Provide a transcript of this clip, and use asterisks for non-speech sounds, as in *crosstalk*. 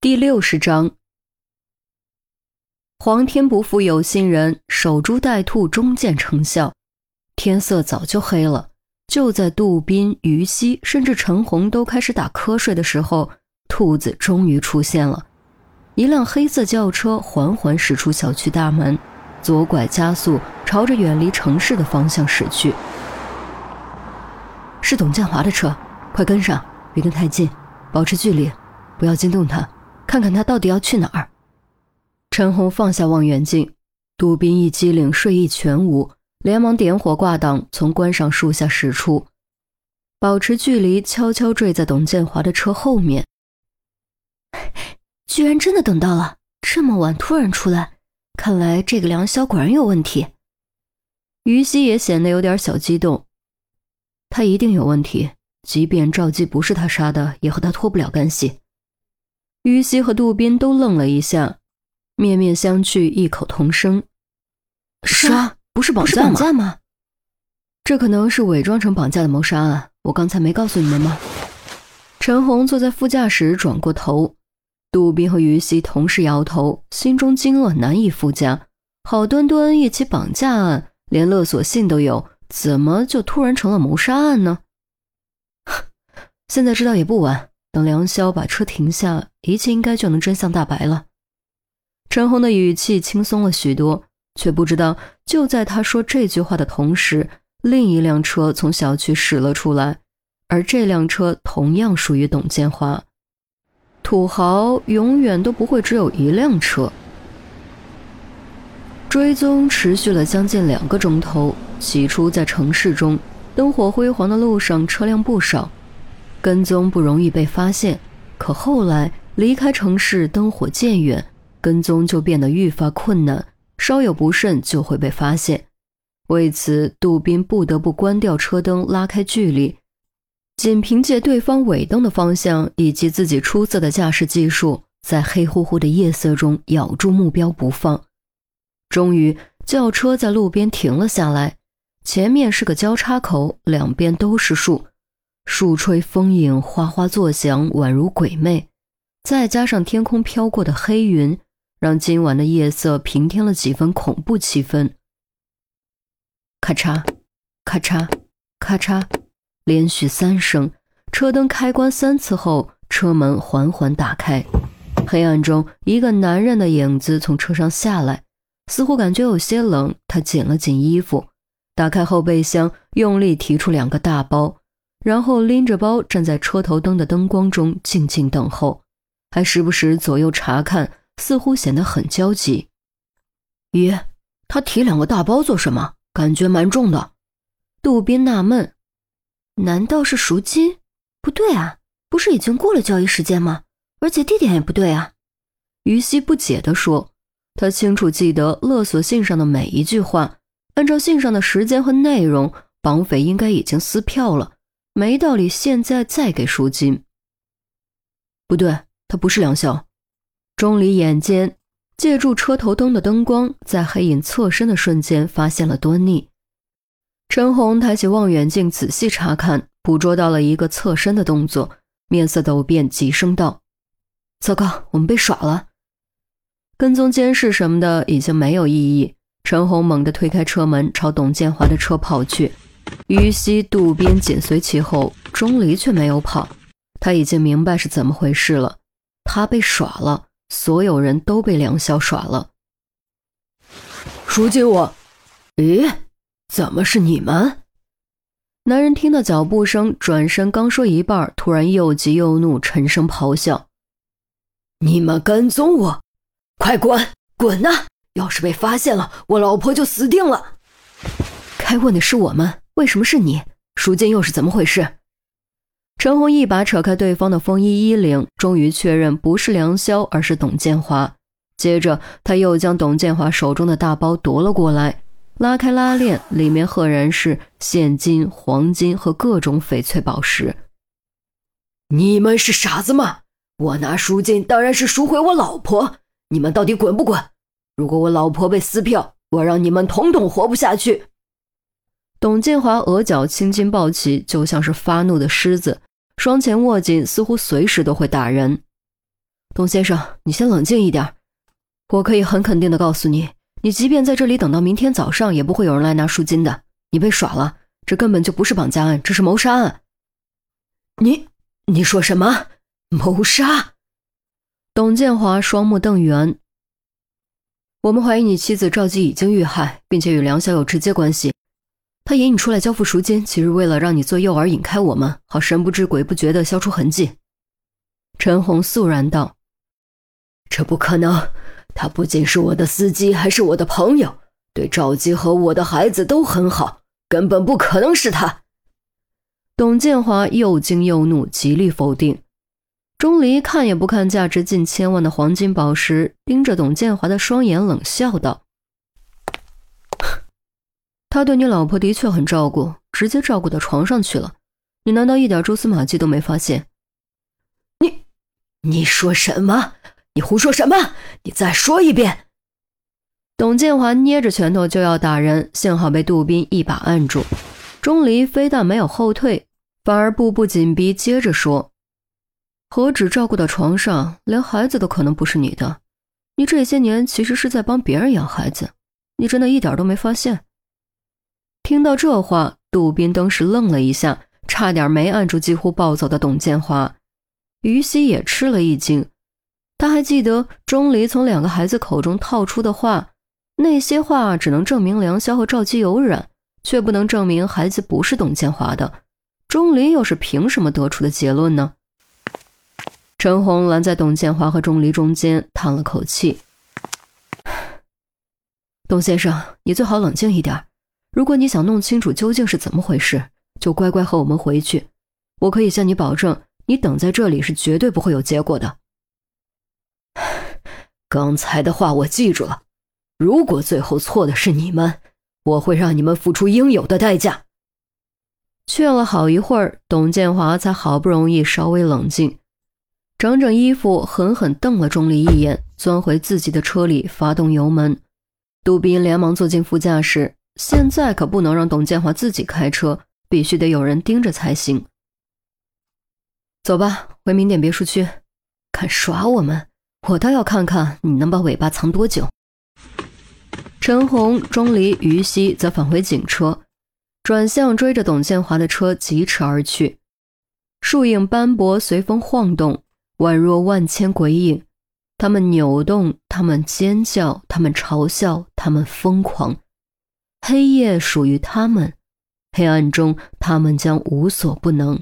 第六十章，皇天不负有心人，守株待兔终见成效。天色早就黑了，就在杜宾、于西甚至陈红都开始打瞌睡的时候，兔子终于出现了。一辆黑色轿车缓缓驶出小区大门，左拐加速，朝着远离城市的方向驶去。是董建华的车，快跟上，别跟太近，保持距离，不要惊动他。看看他到底要去哪儿。陈红放下望远镜，杜宾一激灵，睡意全无，连忙点火挂挡，从关上树下驶出，保持距离，悄悄坠在董建华的车后面。居然真的等到了，这么晚突然出来，看来这个梁霄果然有问题。于西也显得有点小激动，他一定有问题，即便赵姬不是他杀的，也和他脱不了干系。于西和杜宾都愣了一下，面面相觑，异口同声：“杀不是绑架吗？这可能是伪装成绑架的谋杀案。我刚才没告诉你们吗？”陈红坐在副驾驶，转过头，杜宾和于西同时摇头，心中惊愕难以复加。好端端一起绑架案，连勒索信都有，怎么就突然成了谋杀案呢？*laughs* 现在知道也不晚。等梁霄把车停下，一切应该就能真相大白了。陈红的语气轻松了许多，却不知道就在他说这句话的同时，另一辆车从小区驶了出来，而这辆车同样属于董建华。土豪永远都不会只有一辆车。追踪持续了将近两个钟头，起初在城市中灯火辉煌的路上车辆不少。跟踪不容易被发现，可后来离开城市，灯火渐远，跟踪就变得愈发困难，稍有不慎就会被发现。为此，杜宾不得不关掉车灯，拉开距离，仅凭借对方尾灯的方向以及自己出色的驾驶技术，在黑乎乎的夜色中咬住目标不放。终于，轿车在路边停了下来，前面是个交叉口，两边都是树。树吹风影，哗哗作响，宛如鬼魅。再加上天空飘过的黑云，让今晚的夜色平添了几分恐怖气氛。咔嚓，咔嚓，咔嚓，连续三声，车灯开关三次后，车门缓缓打开。黑暗中，一个男人的影子从车上下来，似乎感觉有些冷，他紧了紧衣服，打开后备箱，用力提出两个大包。然后拎着包站在车头灯的灯光中静静等候，还时不时左右查看，似乎显得很焦急。咦，他提两个大包做什么？感觉蛮重的。杜宾纳闷，难道是赎金？不对啊，不是已经过了交易时间吗？而且地点也不对啊。于西不解地说：“他清楚记得勒索信上的每一句话，按照信上的时间和内容，绑匪应该已经撕票了。”没道理，现在再给赎金。不对，他不是梁霄。钟离眼尖，借助车头灯的灯光，在黑影侧身的瞬间发现了端倪。陈红抬起望远镜仔细查看，捕捉到了一个侧身的动作，面色陡变，急声道：“糟糕，我们被耍了！跟踪监视什么的已经没有意义。”陈红猛地推开车门，朝董建华的车跑去。于西、渡边紧随其后，钟离却没有跑。他已经明白是怎么回事了，他被耍了，所有人都被梁霄耍了。赎金我，咦，怎么是你们？男人听到脚步声，转身刚说一半，突然又急又怒，沉声咆哮：“你们跟踪我，快滚，滚呐！要是被发现了，我老婆就死定了。”该问的是我们。为什么是你？赎金又是怎么回事？陈红一把扯开对方的风衣衣领，终于确认不是梁霄，而是董建华。接着，他又将董建华手中的大包夺了过来，拉开拉链，里面赫然是现金、黄金和各种翡翠宝石。你们是傻子吗？我拿赎金当然是赎回我老婆。你们到底滚不滚？如果我老婆被撕票，我让你们统统活不下去！董建华额角青筋暴起，就像是发怒的狮子，双拳握紧，似乎随时都会打人。董先生，你先冷静一点。我可以很肯定的告诉你，你即便在这里等到明天早上，也不会有人来拿赎金的。你被耍了，这根本就不是绑架案，这是谋杀案。你你说什么？谋杀？董建华双目瞪圆。我们怀疑你妻子赵姬已经遇害，并且与梁晓有直接关系。他引你出来交付赎金，其实为了让你做诱饵引开我们，好神不知鬼不觉地消除痕迹。陈红肃然道：“这不可能！他不仅是我的司机，还是我的朋友，对赵姬和我的孩子都很好，根本不可能是他。”董建华又惊又怒，极力否定。钟离看也不看价值近千万的黄金宝石，盯着董建华的双眼，冷笑道：“他对你老婆的确很照顾，直接照顾到床上去了。你难道一点蛛丝马迹都没发现？”你，你说什么？你胡说什么？你再说一遍！董建华捏着拳头就要打人，幸好被杜宾一把按住。钟离非但没有后退，反而步步紧逼，接着说。何止照顾到床上，连孩子都可能不是你的。你这些年其实是在帮别人养孩子，你真的一点都没发现？听到这话，杜宾当时愣了一下，差点没按住几乎暴走的董建华。于西也吃了一惊，他还记得钟离从两个孩子口中套出的话，那些话只能证明梁霄和赵姬有染，却不能证明孩子不是董建华的。钟离又是凭什么得出的结论呢？陈红拦在董建华和钟离中间，叹了口气：“ *sighs* 董先生，你最好冷静一点。如果你想弄清楚究竟是怎么回事，就乖乖和我们回去。我可以向你保证，你等在这里是绝对不会有结果的。*sighs* 刚才的话我记住了。如果最后错的是你们，我会让你们付出应有的代价。”劝了好一会儿，董建华才好不容易稍微冷静。整整衣服，狠狠瞪了钟离一眼，钻回自己的车里，发动油门。杜宾连忙坐进副驾驶。现在可不能让董建华自己开车，必须得有人盯着才行。走吧，回明点别墅区。敢耍我们，我倒要看看你能把尾巴藏多久。陈红、钟离、于西则返回警车，转向追着董建华的车疾驰而去。树影斑驳，随风晃动。宛若万千鬼影，他们扭动，他们尖叫，他们嘲笑，他们疯狂。黑夜属于他们，黑暗中他们将无所不能。